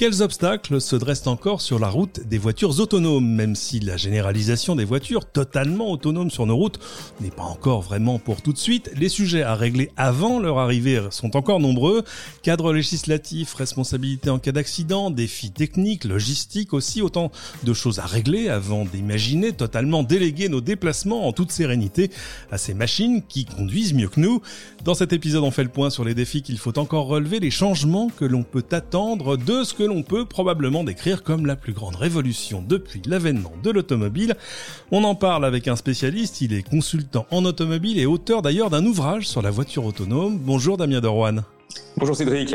Quels obstacles se dressent encore sur la route des voitures autonomes, même si la généralisation des voitures totalement autonomes sur nos routes n'est pas encore vraiment pour tout de suite? Les sujets à régler avant leur arrivée sont encore nombreux. Cadre législatif, responsabilité en cas d'accident, défis techniques, logistiques aussi, autant de choses à régler avant d'imaginer totalement déléguer nos déplacements en toute sérénité à ces machines qui conduisent mieux que nous. Dans cet épisode, on fait le point sur les défis qu'il faut encore relever, les changements que l'on peut attendre de ce que l'on peut probablement décrire comme la plus grande révolution depuis l'avènement de l'automobile. On en parle avec un spécialiste, il est consultant en automobile et auteur d'ailleurs d'un ouvrage sur la voiture autonome. Bonjour Damien Derouane. Bonjour Cédric.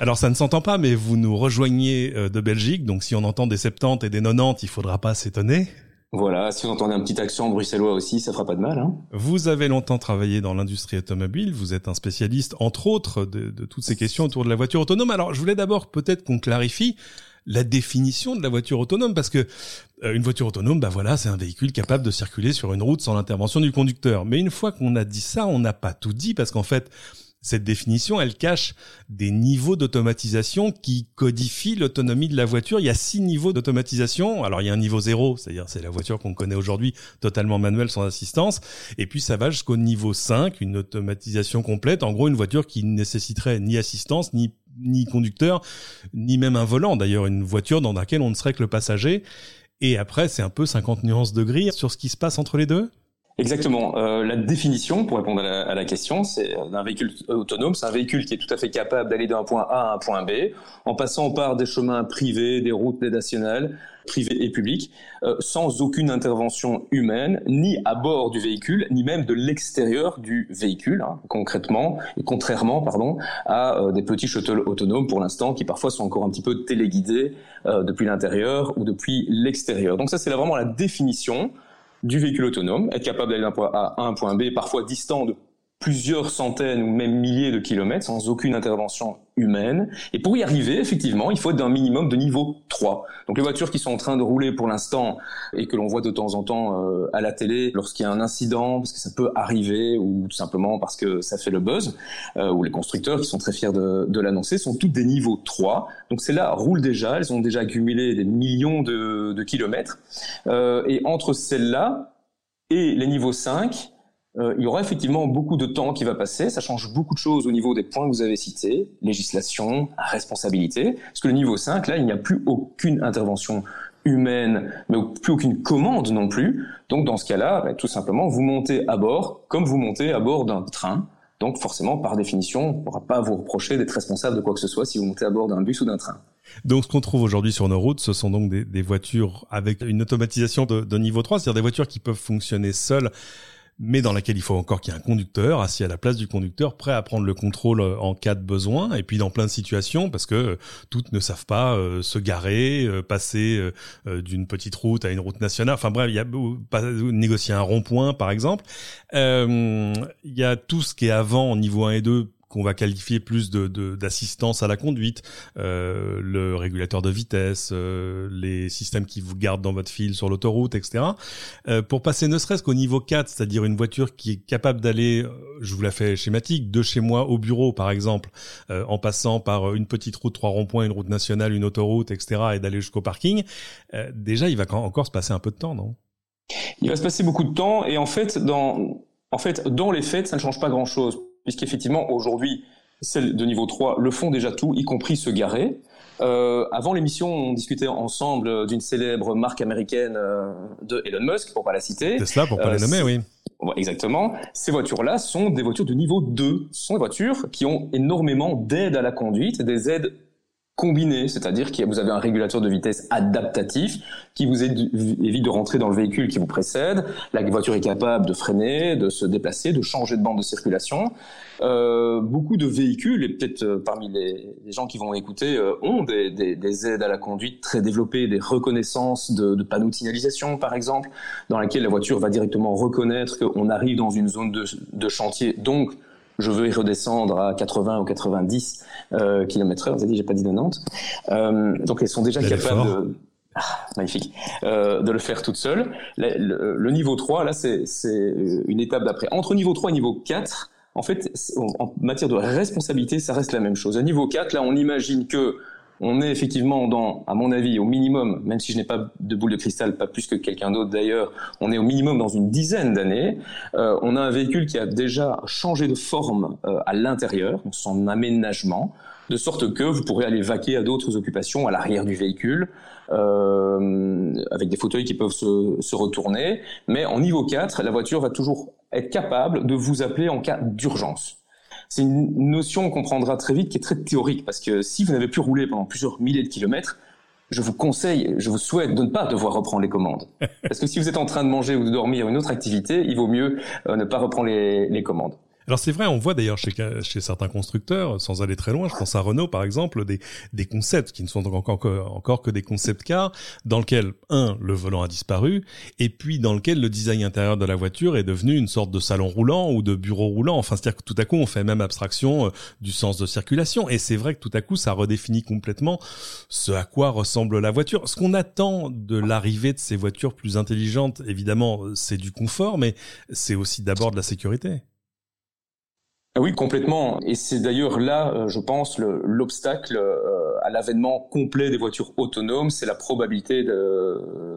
Alors ça ne s'entend pas, mais vous nous rejoignez euh, de Belgique, donc si on entend des 70 et des 90, il faudra pas s'étonner. Voilà, si vous entendez un petit accent bruxellois aussi, ça fera pas de mal. Hein. Vous avez longtemps travaillé dans l'industrie automobile, vous êtes un spécialiste, entre autres, de, toutes ces questions autour de la voiture autonome. Alors, je voulais d'abord peut-être qu'on clarifie la définition de la voiture autonome, parce que euh, une voiture autonome, bah voilà, c'est un véhicule capable de circuler sur une route sans l'intervention du conducteur. Mais une fois qu'on a dit ça, on n'a pas tout dit, parce qu'en fait, cette définition, elle cache des niveaux d'automatisation qui codifient l'autonomie de la voiture. Il y a six niveaux d'automatisation. Alors il y a un niveau zéro, c'est-à-dire c'est la voiture qu'on connaît aujourd'hui totalement manuelle sans assistance. Et puis ça va jusqu'au niveau 5, une automatisation complète. En gros, une voiture qui ne nécessiterait ni assistance, ni ni conducteur, ni même un volant. D'ailleurs, une voiture dans laquelle on ne serait que le passager. Et après, c'est un peu 50 nuances de gris sur ce qui se passe entre les deux. Exactement. Euh, la définition, pour répondre à la, question, c'est euh, un véhicule autonome, c'est un véhicule qui est tout à fait capable d'aller d'un point A à un point B, en passant par des chemins privés, des routes nationales, privées et publiques, euh, sans aucune intervention humaine, ni à bord du véhicule, ni même de l'extérieur du véhicule, hein, concrètement, et contrairement, pardon, à des petits shuttles autonomes pour l'instant, qui parfois sont encore un petit peu téléguidés depuis l'intérieur ou depuis l'extérieur. Donc ça, c'est vraiment la définition du véhicule autonome, être capable d'aller d'un point A à un point B, parfois distant de plusieurs centaines ou même milliers de kilomètres sans aucune intervention humaine. Et pour y arriver, effectivement, il faut être d'un minimum de niveau 3. Donc les voitures qui sont en train de rouler pour l'instant et que l'on voit de temps en temps euh, à la télé lorsqu'il y a un incident, parce que ça peut arriver, ou tout simplement parce que ça fait le buzz, euh, ou les constructeurs qui sont très fiers de, de l'annoncer, sont toutes des niveaux 3. Donc celles-là roulent déjà, elles ont déjà accumulé des millions de, de kilomètres. Euh, et entre celles-là et les niveaux 5, euh, il y aura effectivement beaucoup de temps qui va passer. Ça change beaucoup de choses au niveau des points que vous avez cités, législation, responsabilité. Parce que le niveau 5, là, il n'y a plus aucune intervention humaine, mais plus aucune commande non plus. Donc dans ce cas-là, bah, tout simplement, vous montez à bord comme vous montez à bord d'un train. Donc forcément, par définition, on ne pourra pas vous reprocher d'être responsable de quoi que ce soit si vous montez à bord d'un bus ou d'un train. Donc ce qu'on trouve aujourd'hui sur nos routes, ce sont donc des, voitures avec une automatisation de, de niveau 3, c'est-à-dire des voitures qui peuvent fonctionner seules mais dans laquelle il faut encore qu'il y ait un conducteur assis à la place du conducteur, prêt à prendre le contrôle euh, en cas de besoin, et puis dans plein de situations, parce que euh, toutes ne savent pas euh, se garer, passer d'une petite route à une route nationale. Enfin bref, il y a pas, négocier un rond-point, par exemple. Il y a tout ce qui est avant, au niveau 1 et 2, qu'on va qualifier plus de d'assistance à la conduite, euh, le régulateur de vitesse, euh, les systèmes qui vous gardent dans votre fil sur l'autoroute, etc. Euh, pour passer ne serait-ce qu'au niveau 4, c'est-à-dire une voiture qui est capable d'aller, je vous la fais schématique, de chez moi au bureau par exemple, en passant par une petite route, trois ronds-points, une route nationale, une autoroute, etc. et d'aller jusqu'au parking, déjà il va encore se passer un peu de temps, non? Il va se passer beaucoup de temps et en fait dans en fait, dans les faits, ça ne change pas grand-chose puisqu'effectivement, aujourd'hui, celles de niveau 3 le font déjà tout, y compris se garer. Euh, avant l'émission, on discutait ensemble d'une célèbre marque américaine euh, de Elon Musk, pour pas la citer. Tesla, pour pas la euh, nommer, oui. Exactement. Ces voitures-là sont des voitures de niveau 2. Ce sont des voitures qui ont énormément d'aide à la conduite, des aides combiné, c'est-à-dire que vous avez un régulateur de vitesse adaptatif qui vous évite de rentrer dans le véhicule qui vous précède. La voiture est capable de freiner, de se déplacer, de changer de bande de circulation. Euh, beaucoup de véhicules, et peut-être euh, parmi les, gens qui vont écouter, euh, ont des, des, des, aides à la conduite très développées, des reconnaissances de, de, panneaux de signalisation, par exemple, dans lesquelles la voiture va directement reconnaître qu'on arrive dans une zone de, de chantier, donc je veux y redescendre à 80 ou 90 euh, km/h. Vous avez dit, j'ai pas dit 90. Euh, donc elles sont déjà capables. De... Ah, magnifique. Euh, de le faire toute seule. Le, niveau 3, là, c'est une étape d'après. Entre niveau 3 et niveau 4, en fait, en matière de responsabilité, ça reste la même chose. À niveau 4, là, on imagine que on est effectivement dans, à mon avis, au minimum, même si je n'ai pas de boule de cristal, pas plus que quelqu'un d'autre d'ailleurs, on est au minimum dans une dizaine d'années. Euh, on a un véhicule qui a déjà changé de forme euh, à l'intérieur, son aménagement, de sorte que vous pourrez aller vaquer à d'autres occupations à l'arrière du véhicule, euh, avec des fauteuils qui peuvent se, se retourner. Mais en niveau 4, la voiture va toujours être capable de vous appeler en cas d'urgence c'est une notion qu'on comprendra très vite qui est très théorique parce que si vous n'avez plus roulé pendant plusieurs milliers de kilomètres, je vous conseille, je vous souhaite de ne pas devoir reprendre les commandes. Parce que si vous êtes en train de manger ou de dormir une autre activité, il vaut mieux euh, ne pas reprendre les commandes. Alors c'est vrai, on voit d'ailleurs chez, chez certains constructeurs, sans aller très loin, je pense à Renault par exemple, des, des concepts qui ne sont encore, encore que des concepts cars, dans lequel, un, le volant a disparu, et puis dans lequel le design intérieur de la voiture est devenu une sorte de salon roulant ou de bureau roulant. Enfin, c'est-à-dire que tout à coup, on fait même abstraction euh, du sens de circulation. Et c'est vrai que tout à coup, ça redéfinit complètement ce à quoi ressemble la voiture. Ce qu'on attend de l'arrivée de ces voitures plus intelligentes, évidemment, c'est du confort, mais c'est aussi d'abord de la sécurité. Ah oui, complètement. Et c'est d'ailleurs là, euh, je pense, l'obstacle euh, à l'avènement complet des voitures autonomes, c'est la probabilité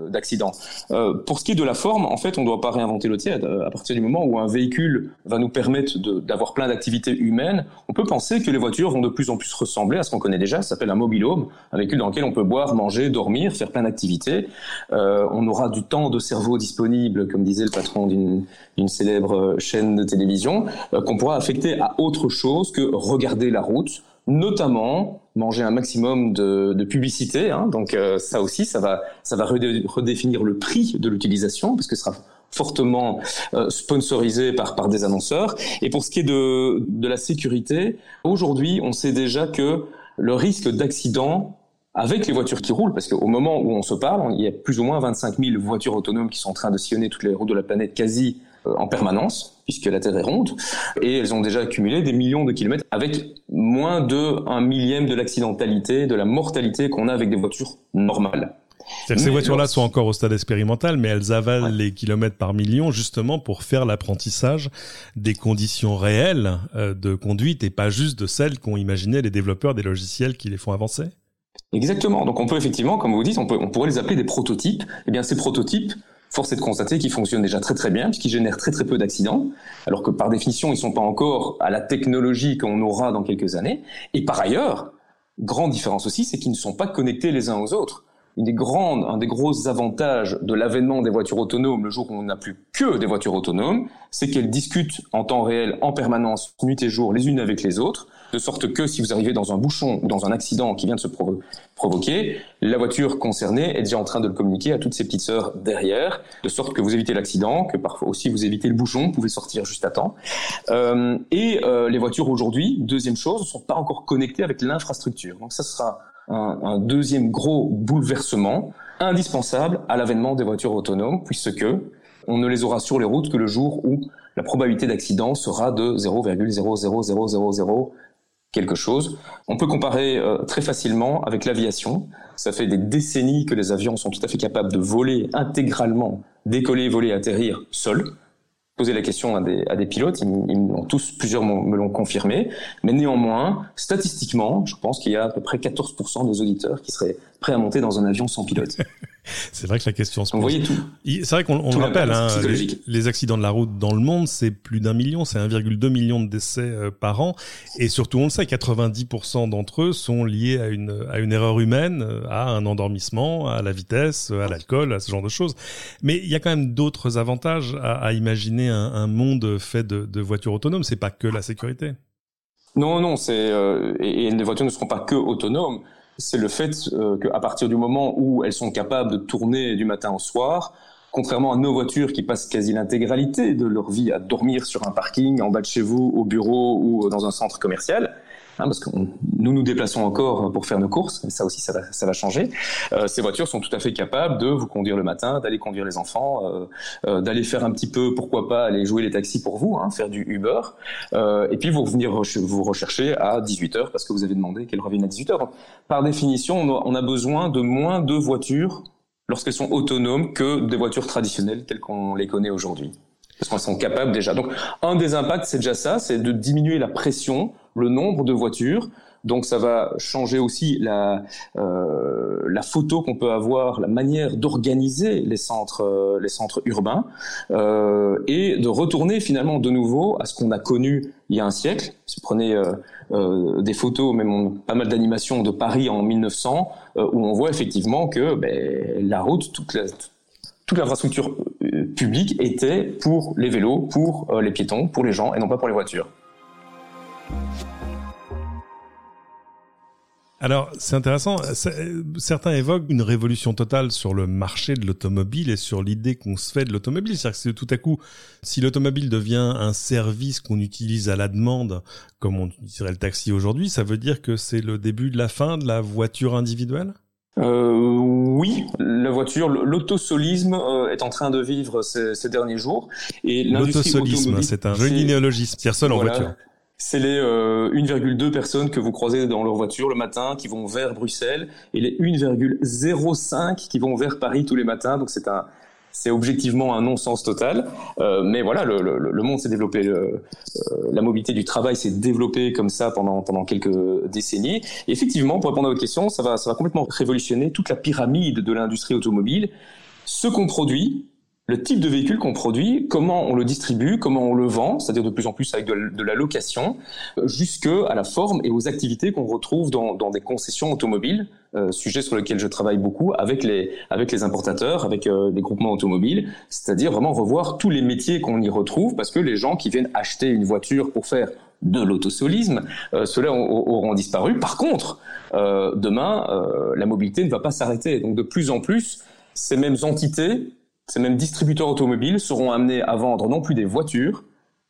d'accident. Euh, pour ce qui est de la forme, en fait, on ne doit pas réinventer le tiède. À partir du moment où un véhicule va nous permettre d'avoir plein d'activités humaines, on peut penser que les voitures vont de plus en plus ressembler à ce qu'on connaît déjà, ça s'appelle un mobile home, un véhicule dans lequel on peut boire, manger, dormir, faire plein d'activités. On aura du temps de cerveau disponible, comme disait le patron d'une célèbre chaîne de télévision, qu'on pourra affecter à autre chose que regarder la route, notamment manger un maximum de, publicité. Hein, donc euh, ça aussi, ça va, ça va redéfinir le prix de l'utilisation parce que ce sera fortement euh, sponsorisé par, par des annonceurs. Et pour ce qui est de, de la sécurité, aujourd'hui, on sait déjà que le risque d'accident avec les voitures qui roulent, parce qu'au moment où on se parle, il y a plus ou moins 25 000 voitures autonomes qui sont en train de sillonner toutes les routes de la planète quasi euh, en permanence, puisque la Terre est ronde, et elles ont déjà accumulé des millions de kilomètres avec moins de un millième de l'accidentalité, de la mortalité qu'on a avec des voitures normales. ces voitures-là sont encore au stade expérimental, mais elles avalent les kilomètres par million justement pour faire l'apprentissage des conditions réelles euh, de conduite et pas juste de celles qu'ont imaginé les développeurs des logiciels qui les font avancer. Exactement. Donc on peut effectivement, comme vous dites, on, peut, on pourrait les appeler des prototypes. Eh bien, ces prototypes, force est de constater qu'ils fonctionnent déjà très très bien, puisqu'ils génèrent très très peu d'accidents, alors que par définition, ils sont pas encore à la technologie qu'on aura dans quelques années. Et par ailleurs, grande différence aussi, c'est qu'ils ne sont pas connectés les uns aux autres. Une des grandes, un des gros avantages de l'avènement des voitures autonomes le jour où on n'a plus que des voitures autonomes, c'est qu'elles discutent en temps réel, en permanence, nuit et jour, les unes avec les autres, de sorte que si vous arrivez dans un bouchon ou dans un accident qui vient de se provoquer, la voiture concernée est déjà en train de le communiquer à toutes ses petites sœurs derrière, de sorte que vous évitez l'accident, que parfois aussi vous évitez le bouchon, vous pouvez sortir juste à temps. Euh, et euh, les voitures aujourd'hui, deuxième chose, ne sont pas encore connectées avec l'infrastructure. Donc ça sera un, un, deuxième gros bouleversement indispensable à l'avènement des voitures autonomes, puisque on ne les aura sur les routes que le jour où la probabilité d'accident sera de 0,00000 quelque chose. On peut comparer euh, très facilement avec l'aviation. Ça fait des décennies que les avions sont tout à fait capables de voler intégralement, décoller, voler, atterrir seuls. Poser la question à des, pilotes, ils, ils tous, plusieurs me l'ont confirmé. Mais néanmoins, statistiquement, je pense qu'il y a à peu près 14% des auditeurs qui seraient prêts à monter dans un avion sans pilote. C'est vrai que la question se pose. Vous voyez tout. C'est vrai qu'on le rappelle, hein, les, accidents de la route dans le monde, c'est plus d'un million, c'est 1,2 million de décès euh, par an. Et surtout, on le sait, 90% d'entre eux sont liés à une, à une erreur humaine, euh, à un endormissement, à la vitesse, à l'alcool, à ce genre de choses. Mais il y a quand même d'autres avantages à, à imaginer un, un, monde fait de, de voitures autonomes. C'est pas que la sécurité. Non, non, c'est euh, et, et, les voitures ne seront pas que autonomes c'est le fait euh, qu'à partir du moment où elles sont capables de tourner du matin au soir, contrairement à nos voitures qui passent quasi l'intégralité de leur vie à dormir sur un parking, en bas de chez vous, au bureau ou dans un centre commercial, hein, parce que nous nous déplaçons encore pour faire nos courses, ça aussi ça va, ça va changer. Euh, ces voitures sont tout à fait capables de vous conduire le matin, d'aller conduire les enfants, euh, euh, d'aller faire un petit peu, pourquoi pas, aller jouer les taxis pour vous, hein, faire du Uber, euh, et puis vous revenir vous rechercher à 18 h parce que vous avez demandé qu'elles reviennent à 18 h par définition, on a besoin de moins de voitures lorsqu'elles sont autonomes que des voitures traditionnelles telles qu'on les connaît aujourd'hui parce qu'on sont capables déjà. Donc, un des impacts, c'est déjà ça, c'est de diminuer la pression, le nombre de voitures. Donc, ça va changer aussi la, euh, photo qu'on peut avoir, la manière d'organiser les centres, euh, les centres urbains, euh, et de retourner finalement de nouveau à ce qu'on a connu il y a un siècle. Si vous prenez des photos, même pas mal d'animations de Paris en 1900, euh, où on voit effectivement que ben, la route, toute l'infrastructure publique était pour les vélos, pour les piétons, pour les gens et non pas pour les voitures. Alors, c'est intéressant. Certains évoquent une révolution totale sur le marché de l'automobile et sur l'idée qu'on se fait de l'automobile. C'est-à-dire que tout à coup, si l'automobile devient un service qu'on utilise à la demande, comme on utiliserait le taxi aujourd'hui, ça veut dire que c'est le début de la fin de la voiture individuelle? Euh, oui, la voiture, l'autosolisme euh, est en train de vivre ces, ces derniers jours. Et l'autosolisme, c'est un joli néologisme, c'est seul en voiture. C'est les euh, 1,2 personnes que vous croisez dans leur voiture le matin qui vont vers Bruxelles et les 1,05 qui vont vers Paris tous les matins. Donc c'est un c'est objectivement un non-sens total. Euh, mais voilà, le, monde s'est développé, euh, la mobilité du travail s'est développée comme ça pendant pendant quelques décennies. Effectivement, pour répondre à votre question, ça va ça va complètement révolutionner toute la pyramide de l'industrie automobile. Ce qu'on produit, le type de véhicule qu'on produit, comment on le distribue, comment on le vend, c'est-à-dire de plus en plus avec de, la location, euh, jusque à la forme et aux activités qu'on retrouve dans, des concessions automobiles, euh, sujet sur lequel je travaille beaucoup avec les avec les importateurs, avec euh, les groupements automobiles, c'est-à-dire vraiment revoir tous les métiers qu'on y retrouve, parce que les gens qui viennent acheter une voiture pour faire de l'autosolisme, euh, ceux-là auront disparu. Par contre, euh, demain, la mobilité ne va pas s'arrêter. Donc de plus en plus, ces mêmes entités ces mêmes distributeurs automobiles seront amenés à vendre non plus des voitures,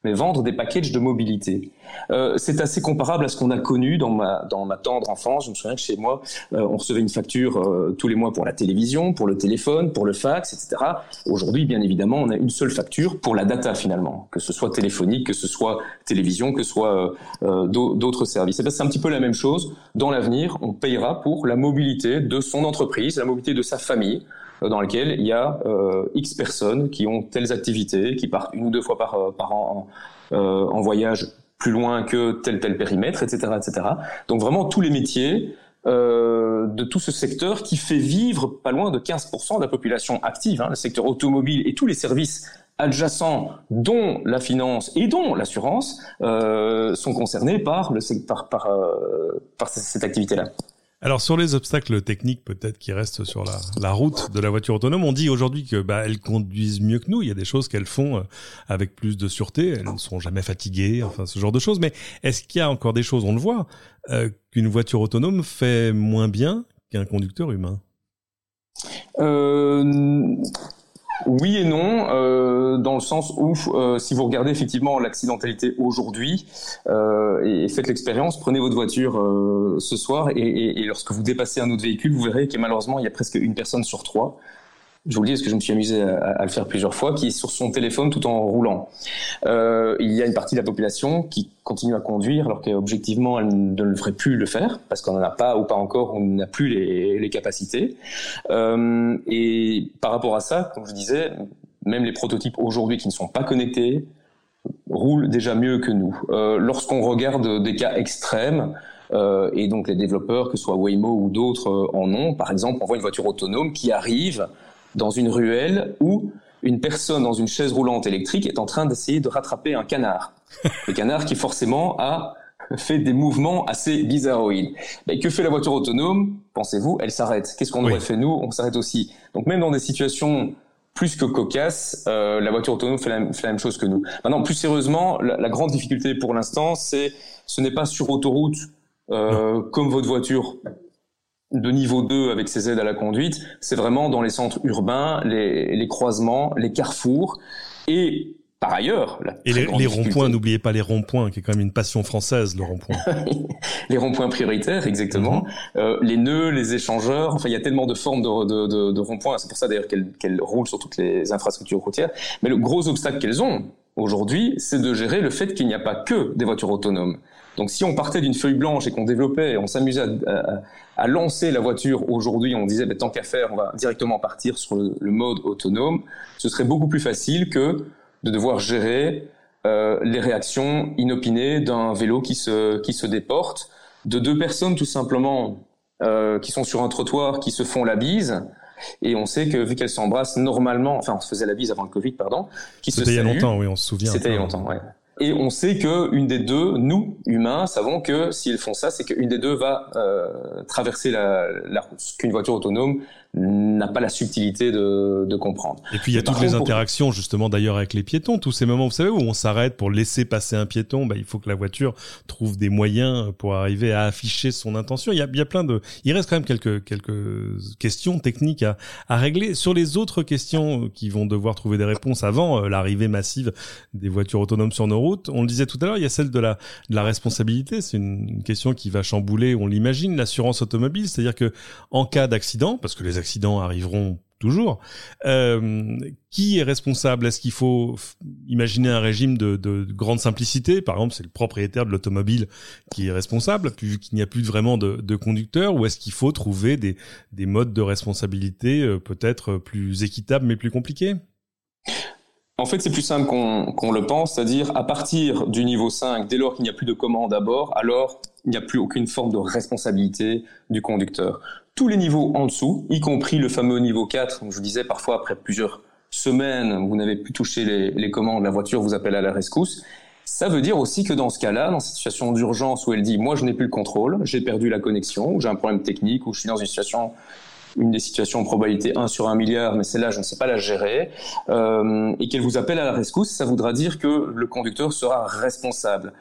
mais vendre des packages de mobilité. Euh, c'est assez comparable à ce qu'on a connu dans ma, dans ma tendre enfance. Je me souviens que chez moi, euh, on recevait une facture euh, tous les mois pour la télévision, pour le téléphone, pour le fax, etc. Aujourd'hui, bien évidemment, on a une seule facture pour la data finalement, que ce soit téléphonique, que ce soit télévision, que ce soit euh, d'autres services. C'est un petit peu la même chose. Dans l'avenir, on payera pour la mobilité de son entreprise, la mobilité de sa famille, euh, dans lequel il y a euh, X personnes qui ont telles activités, qui partent une ou deux fois par, euh, par an en, en voyage plus loin que tel tel périmètre, etc., etc. Donc vraiment tous les métiers euh, de tout ce secteur qui fait vivre pas loin de 15% de la population active, hein, le secteur automobile et tous les services adjacents, dont la finance et dont l'assurance, euh, sont concernés par, le, par, par, euh, par cette activité-là. Alors sur les obstacles techniques peut-être qui restent sur la, route de la voiture autonome, on dit aujourd'hui que bah, elles conduisent mieux que nous. Il y a des choses qu'elles font euh, avec plus de sûreté. Elles ne sont jamais fatiguées, enfin ce genre de choses. Mais est-ce qu'il y a encore des choses, on le voit, euh, qu'une voiture autonome fait moins bien qu'un conducteur humain? Euh, oui et non, dans le sens où euh, si vous regardez effectivement l'accidentalité aujourd'hui euh, et, faites l'expérience, prenez votre voiture euh, ce soir et, et, et, lorsque vous dépassez un autre véhicule, vous verrez que malheureusement il y a presque une personne sur trois je vous le dis parce que je me suis amusé à, à, le faire plusieurs fois, qui est sur son téléphone tout en roulant. Euh, il y a une partie de la population qui continue à conduire alors qu'objectivement elle ne devrait plus le faire parce qu'on n'en a pas ou pas encore, on n'a plus les, les capacités. Euh, et par rapport à ça, comme je disais, même les prototypes aujourd'hui qui ne sont pas connectés roulent déjà mieux que nous. Euh, Lorsqu'on regarde des cas extrêmes, euh, et donc les développeurs, que ce soit Waymo ou d'autres, euh, en ont. Par exemple, on voit une voiture autonome qui arrive dans une ruelle où une personne dans une chaise roulante électrique est en train d'essayer de rattraper un canard. Le canard qui forcément a fait des mouvements assez bizarroïdes. Mais que fait la voiture autonome? Pensez-vous, elle s'arrête. Qu'est-ce qu'on aurait fait nous? On s'arrête aussi. Donc même dans des situations plus que cocasses, euh, la voiture autonome fait la, fait la, même chose que nous. Maintenant, plus sérieusement, la, la grande difficulté pour l'instant, c'est ce n'est pas sur autoroute euh, comme votre voiture de niveau 2 avec ses aides à la conduite, c'est vraiment dans les centres urbains, les, les croisements, les carrefours. Et par ailleurs, et les, ronds-points, n'oubliez pas les ronds-points, qui est quand même une passion française, le rond-point. les ronds-points prioritaires, exactement. Mhm. euh, les nœuds, les échangeurs. Enfin, il y a tellement de formes de, de, de, de ronds-points. C'est pour ça d'ailleurs qu'elles roulent sur toutes les infrastructures routières. Mais le gros obstacle qu'elles ont aujourd'hui, c'est de gérer le fait qu'il n'y a pas que des voitures autonomes. Donc, si on partait d'une feuille blanche et qu'on développait, on s'amusait à, à, lancer la voiture aujourd'hui, on disait, ben, tant qu'à faire, on va directement partir sur le, le mode autonome. Ce serait beaucoup plus facile que de devoir gérer euh, les réactions inopinées d'un vélo qui se, qui se déporte, de deux personnes tout simplement euh, qui sont sur un trottoir, qui se font la bise. Et on sait que vu qu'elles s'embrassent normalement, enfin on se faisait la bise avant le Covid, pardon, qui se C'était il y a longtemps, oui, on se souvient. C'était il y a longtemps, ouais. Et on sait que une des deux, nous humains, savons que s'ils font ça, c'est qu'une des deux va euh, traverser la, la route. Qu'une voiture autonome n'a pas la subtilité de, de, comprendre. Et puis il y a toutes les interactions justement d'ailleurs avec les piétons, tous ces moments, vous savez, où on s'arrête pour laisser passer un piéton, bah, il faut que la voiture trouve des moyens pour arriver à afficher son intention. Il y a, il y a plein de, il reste quand même quelques quelques questions techniques à, à régler. Sur les autres questions qui vont devoir trouver des réponses avant euh, l'arrivée massive des voitures autonomes sur nos routes, on le disait tout à l'heure, il y a celle de la de la responsabilité. C'est une, une question qui va chambouler, on l'imagine, l'assurance automobile, c'est-à-dire que en cas d'accident, parce que les accidents arriveront toujours. Euh, qui est responsable? Est-ce qu'il faut imaginer un régime de, de, grande simplicité? Par exemple, c'est le propriétaire de l'automobile qui est responsable, vu qu'il n'y a plus vraiment de, conducteur, ou est-ce qu'il faut trouver des, des, modes de responsabilité euh, peut-être plus équitables mais plus compliqués? En fait, c'est plus simple qu'on le pense, c'est-à-dire à partir du niveau 5, dès lors qu'il n'y a plus de commande à bord, alors il n'y a plus aucune forme de responsabilité du conducteur tous les niveaux en dessous, y compris le fameux niveau 4, comme je vous disais, parfois après plusieurs semaines, vous n'avez plus touché les, les, commandes, la voiture vous appelle à la rescousse. Ça veut dire aussi que dans ce cas-là, dans cette situation d'urgence où elle dit, moi je n'ai plus le contrôle, j'ai perdu la connexion, ou j'ai un problème technique, ou je suis dans une situation une des situations probabilité 1 sur 1 milliard, mais celle-là, je ne sais pas la gérer, euh, et qu'elle vous appelle à la rescousse, ça voudra dire que le conducteur sera responsable.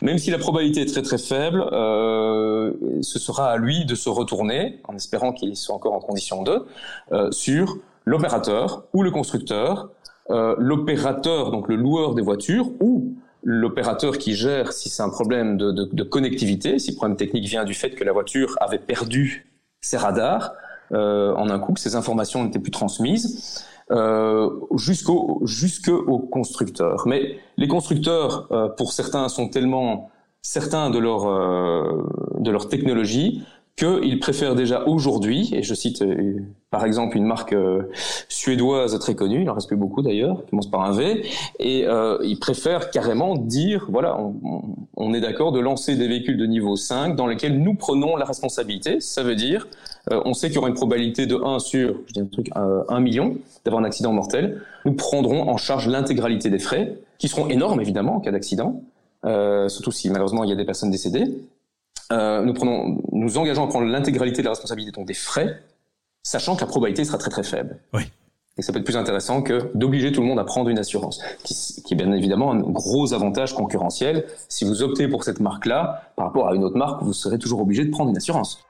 Même si la probabilité est très très faible, euh, ce sera à lui de se retourner, en espérant qu'il soit encore en condition de, euh, sur l'opérateur ou le constructeur, euh, l'opérateur, donc le loueur des voitures, ou l'opérateur qui gère si c'est un problème de, de, de, connectivité, si le problème technique vient du fait que la voiture avait perdu ses radars euh, en un coup, que ces informations n'étaient plus transmises euh, jusqu'au jusqu'au constructeur. Mais les constructeurs, euh, pour certains, sont tellement certains de leur euh, de leur technologie qu'ils préfèrent déjà aujourd'hui, et je cite euh, par exemple une marque euh, suédoise très connue, il en reste plus beaucoup d'ailleurs, qui commence par un V, et euh, ils préfèrent carrément dire, voilà, on, est d'accord de lancer des véhicules de niveau 5 dans lesquels nous prenons la responsabilité, ça veut dire, euh, on sait qu'il y aura une probabilité de 1 sur, je dis un truc, 1 million d'avoir un accident mortel, nous prendrons en charge l'intégralité des frais, qui seront énormes évidemment en cas d'accident, surtout si malheureusement il y a des personnes décédées, euh, nous prenons, nous engageons à prendre l'intégralité de la responsabilité donc des frais, sachant que la probabilité sera très très faible. Oui. Et ça peut être plus intéressant que d'obliger tout le monde à prendre une assurance, qui, qui, est bien évidemment un gros avantage concurrentiel. Si vous optez pour cette marque-là, par rapport à une autre marque, vous serez toujours obligé de prendre une assurance.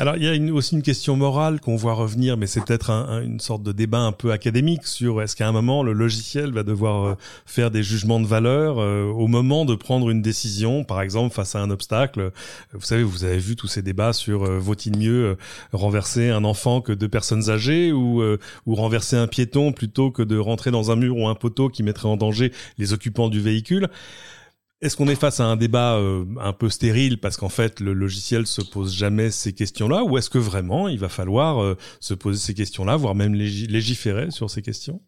Alors il y a aussi une question morale qu'on voit revenir, mais c'est peut-être une sorte de débat un peu académique sur est-ce qu'à un moment le logiciel va devoir euh, faire des jugements de valeur euh, au moment de prendre une décision, par exemple face à un obstacle? Vous savez, vous avez vu tous ces débats sur euh, vaut-il mieux renverser un enfant que deux personnes âgées ou, ou renverser un piéton plutôt que de rentrer dans un mur ou un poteau qui mettrait en danger les occupants du véhicule? Est-ce qu'on est face à un débat euh, un peu stérile parce qu'en fait le logiciel se pose jamais ces questions-là ou est-ce que vraiment il va falloir euh, se poser ces questions-là, voire même légiférer sur ces questions?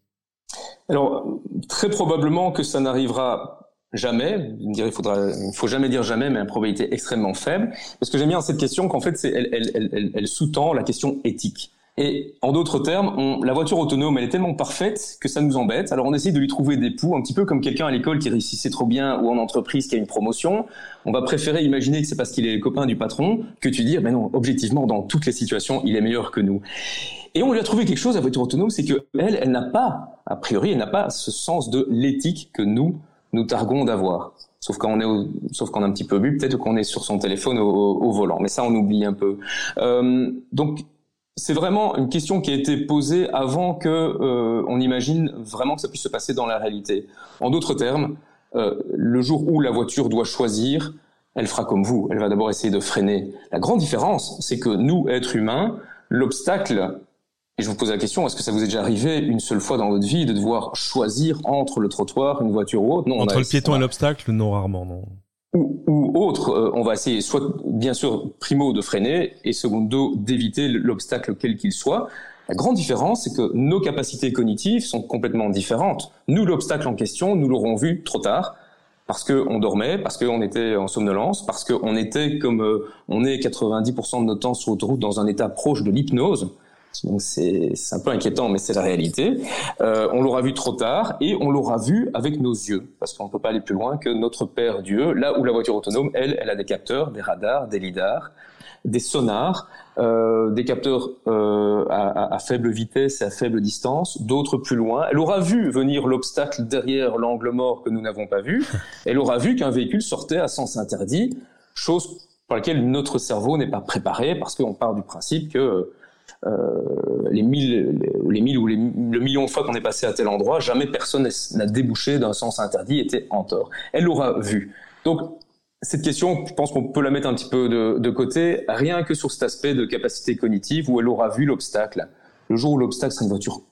Alors très probablement que ça n'arrivera jamais. Il il faudra, il faut jamais dire jamais, mais une probabilité extrêmement faible. Parce que j'aime bien cette question qu'en fait, elle, elle, elle, elle sous-tend la question éthique. Et en d'autres termes, la voiture autonome, elle est tellement parfaite que ça nous embête. Alors on essaie de lui trouver des poux, un petit peu comme quelqu'un à l'école qui réussissait trop bien ou en entreprise qui a une promotion. On va préférer imaginer que c'est parce qu'il est le copain du patron que tu dis, mais non, objectivement, dans toutes les situations, il est meilleur que nous. Et on lui a trouvé quelque chose, la voiture autonome, c'est que elle, n'a pas, a priori, elle n'a pas ce sens de l'éthique que nous, nous targuons d'avoir. Sauf quand on est, au, sauf quand on a un petit peu bu, peut-être qu'on est sur son téléphone au, au, volant. Mais ça, on oublie un peu. Euh, donc, c'est vraiment une question qui a été posée avant que euh, on imagine vraiment que ça puisse se passer dans la réalité. En d'autres termes, euh, le jour où la voiture doit choisir, elle fera comme vous. Elle va d'abord essayer de freiner. La grande différence, c'est que nous, êtres humains, l'obstacle, et je vous pose la question, est-ce que ça vous est déjà arrivé une seule fois dans votre vie de devoir choisir entre le trottoir, une voiture ou autre? Non. Entre le piéton et l'obstacle, non rarement, non ou, ou autre, euh, on va essayer soit bien sûr primo de freiner et secondo d'éviter l'obstacle quel qu'il soit. La grande différence, c'est que nos capacités cognitives sont complètement différentes. Nous, l'obstacle en question, nous l'aurons vu trop tard parce qu'on dormait, parce qu'on était en somnolence, parce qu'on était comme euh, on est 90% de notre temps sur autoroute dans un état proche de l'hypnose. Donc c'est un peu inquiétant, mais c'est la réalité. Euh, on l'aura vu trop tard et on l'aura vu avec nos yeux, parce qu'on ne peut pas aller plus loin que notre Père Dieu. Là où la voiture autonome, elle, elle a des capteurs, des radars, des lidars, des sonars, euh, des capteurs euh, à, à, faible vitesse et à faible distance, d'autres plus loin. Elle aura vu venir l'obstacle derrière l'angle mort que nous n'avons pas vu. Elle aura vu qu'un véhicule sortait à sens interdit, chose pour laquelle notre cerveau n'est pas préparé, parce qu'on part du principe que euh, les mille, les mille ou les, le million de fois qu'on est passé à tel endroit, jamais personne n'a débouché d'un sens interdit, était en tort. Elle l'aura vu. Donc, cette question, je pense qu'on peut la mettre un petit peu de, de, côté, rien que sur cet aspect de capacité cognitive où elle aura vu l'obstacle. Le jour où l'obstacle sera une voiture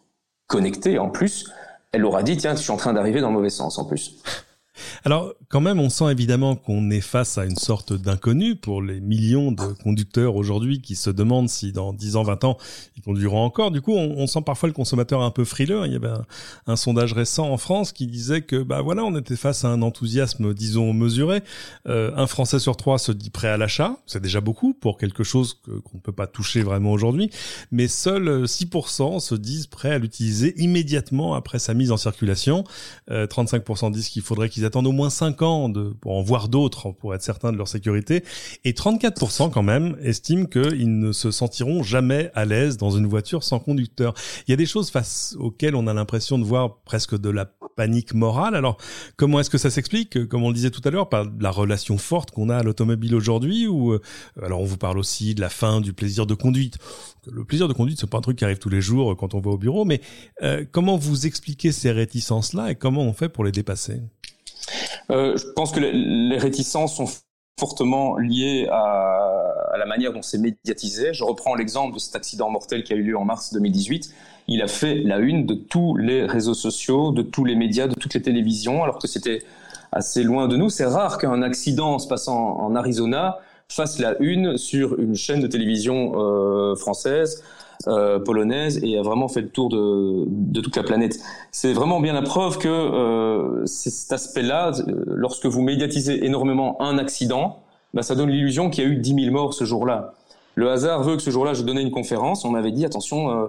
connectée, en plus, elle aura dit, tiens, je suis en train d'arriver dans le mauvais sens, en plus. Alors, quand même, on sent évidemment qu'on est face à une sorte d'inconnu pour les millions de conducteurs aujourd'hui qui se demandent si dans 10 ans, 20 ans, ils conduiront encore. Du coup, on, sent parfois le consommateur un peu frileux. Il y avait un, sondage récent en France qui disait que, bah voilà, on était face à un enthousiasme, disons, mesuré. Euh, un Français sur trois se dit prêt à l'achat. C'est déjà beaucoup pour quelque chose qu'on ne peut pas toucher vraiment aujourd'hui. Mais seuls 6% se disent prêts à l'utiliser immédiatement après sa mise en circulation. Euh, 35% disent qu'il faudrait qu'ils attendent au moins 5 ans de, pour en voir d'autres pour être certains de leur sécurité. Et 34% quand même estiment qu'ils ne se sentiront jamais à l'aise dans une voiture sans conducteur. Il y a des choses face auxquelles on a l'impression de voir presque de la panique morale. Alors, comment est-ce que ça s'explique? Comme on le disait tout à l'heure, par la relation forte qu'on a à l'automobile aujourd'hui ou euh, alors on vous parle aussi de la fin du plaisir de conduite. Le plaisir de conduite, c'est pas un truc qui arrive tous les jours quand on va au bureau, mais euh, comment vous expliquez ces réticences-là et comment on fait pour les dépasser? Euh, je pense que les réticences sont fortement liées à, la manière dont c'est médiatisé. Je reprends l'exemple de cet accident mortel qui a eu lieu en mars 2018. Il a fait la une de tous les réseaux sociaux, de tous les médias, de toutes les télévisions, alors que c'était assez loin de nous. C'est rare qu'un accident se passant en Arizona fasse la une sur une chaîne de télévision euh, française euh, polonaise et a vraiment fait le tour de, de toute la planète. C'est vraiment bien la preuve que euh, cet aspect-là, euh, lorsque vous médiatisez énormément un accident, bah, ça donne l'illusion qu'il y a eu 10 000 morts ce jour-là. Le hasard veut que ce jour-là, je donnais une conférence, on m'avait dit attention. Euh,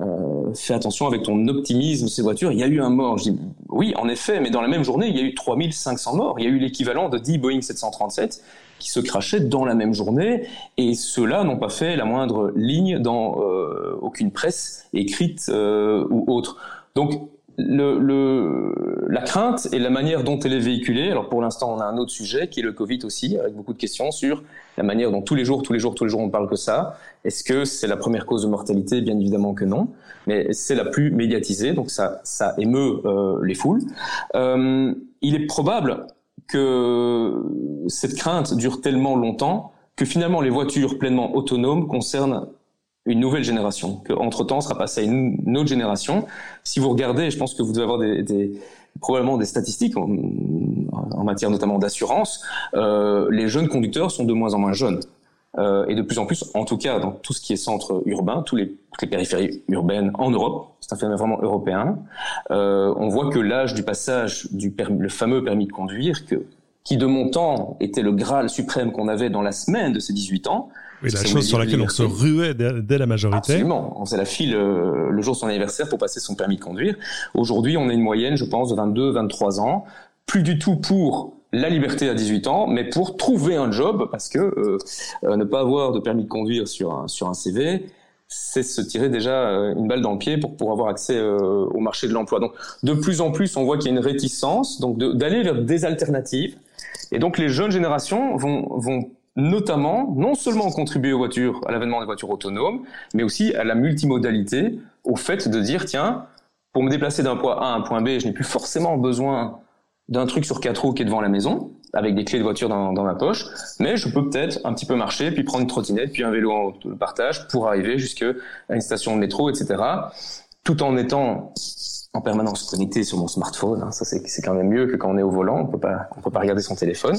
euh, fais attention avec ton optimisme, ces voitures, il y a eu un mort. Je dis, oui, en effet, mais dans la même journée, il y a eu 3500 morts. Il y a eu l'équivalent de 10 Boeing 737 qui se crachaient dans la même journée, et ceux-là n'ont pas fait la moindre ligne dans euh, aucune presse écrite euh, ou autre. Donc le, le, la crainte et la manière dont elle est véhiculée. Alors pour l'instant, on a un autre sujet qui est le Covid aussi, avec beaucoup de questions sur la manière dont tous les jours, tous les jours, tous les jours, on parle que ça. Est-ce que c'est la première cause de mortalité? Bien évidemment que non, mais c'est la plus médiatisée, donc ça, ça émeut euh, les foules. Euh, il est probable que cette crainte dure tellement longtemps que finalement les voitures pleinement autonomes concernent une nouvelle génération, qu'entre-temps sera passé à une, autre génération. Si vous regardez, je pense que vous devez avoir des, des probablement des statistiques en, en matière notamment d'assurance, euh, les jeunes conducteurs sont de moins en moins jeunes. Euh, et de plus en plus, en tout cas dans tout ce qui est centre urbain, tous les, toutes les périphéries urbaines en Europe, c'est un phénomène vraiment européen, euh, on voit que l'âge du passage du le fameux permis de conduire, que, qui de mon temps était le graal suprême qu'on avait dans la semaine de ces 18 ans, oui, la chose sur laquelle on se ruait dès, la majorité. Absolument. On faisait la file euh, le jour de son anniversaire pour passer son permis de conduire. Aujourd'hui, on a une moyenne, je pense, de 22, 23 ans. Plus du tout pour la liberté à 18 ans, mais pour trouver un job, parce que euh, euh, ne pas avoir de permis de conduire sur un, sur un CV, c'est se tirer déjà euh, une balle dans le pied pour, pour avoir accès au marché de l'emploi. Donc, de plus en plus, on voit qu'il y a une réticence, donc d'aller vers des alternatives. Et donc, les jeunes générations vont, vont notamment non seulement contribuer aux voitures, à l'avènement des voitures autonomes, mais aussi à la multimodalité, au fait de dire tiens, pour me déplacer d'un point A à un point B, je n'ai plus forcément besoin d'un truc sur quatre roues qui est devant la maison, avec des clés de voiture dans, ma poche, mais je peux peut-être un petit peu marcher, puis prendre une trottinette, puis un vélo en partage pour arriver jusqu'à une station de métro, etc. Tout en étant en permanence connecté sur mon smartphone. Hein. Ça, c'est quand même mieux que quand on est au volant. On peut pas, on peut pas regarder son téléphone.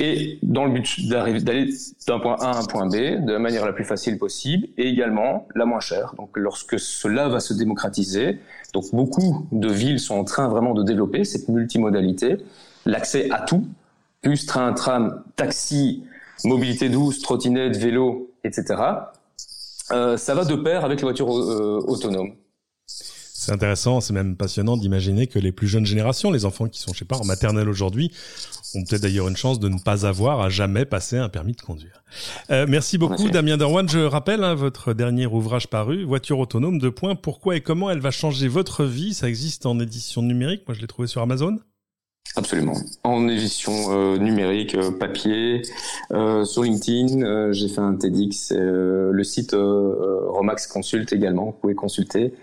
Et dans le but d'aller d'un point A à un point B de la manière la plus facile possible et également la moins chère. Donc, lorsque cela va se démocratiser, donc beaucoup de villes sont en train vraiment de développer cette multimodalité, l'accès à tout, plus train, tram, taxi, mobilité douce, trottinette, vélo, etc. Euh, ça va de pair avec les voitures euh, autonomes. C'est intéressant, c'est même passionnant d'imaginer que les plus jeunes générations, les enfants qui sont, je sais pas, en maternelle aujourd'hui, ont peut-être d'ailleurs une chance de ne pas avoir à jamais passer un permis de conduire. Euh, merci beaucoup, Damien Derwan. Je rappelle hein, votre dernier ouvrage paru, Voiture autonome, de points. Pourquoi et comment elle va changer votre vie? Ça existe en édition numérique. Moi, je l'ai trouvé sur Amazon. Absolument. En édition euh, numérique, euh, papier, euh, sur LinkedIn, j'ai fait un TEDx, le site Romax Consult également, vous pouvez consulter.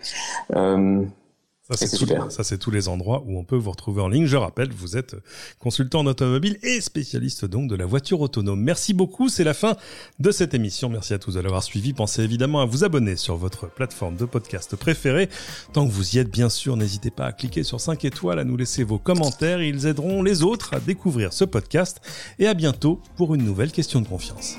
Ça, c'est. Ça, c'est tous les endroits où on peut vous retrouver en ligne. Je rappelle, vous êtes consultant en automobile et spécialiste donc de la voiture autonome. Merci beaucoup. C'est la fin de cette émission. Merci à tous de l'avoir suivi. Pensez évidemment à vous abonner sur votre plateforme de podcast préférée. Tant que vous y êtes, bien sûr, n'hésitez pas à cliquer sur 5 étoiles, à nous laisser vos commentaires. Ils aideront les autres à découvrir ce podcast. Et à bientôt pour une nouvelle question de confiance.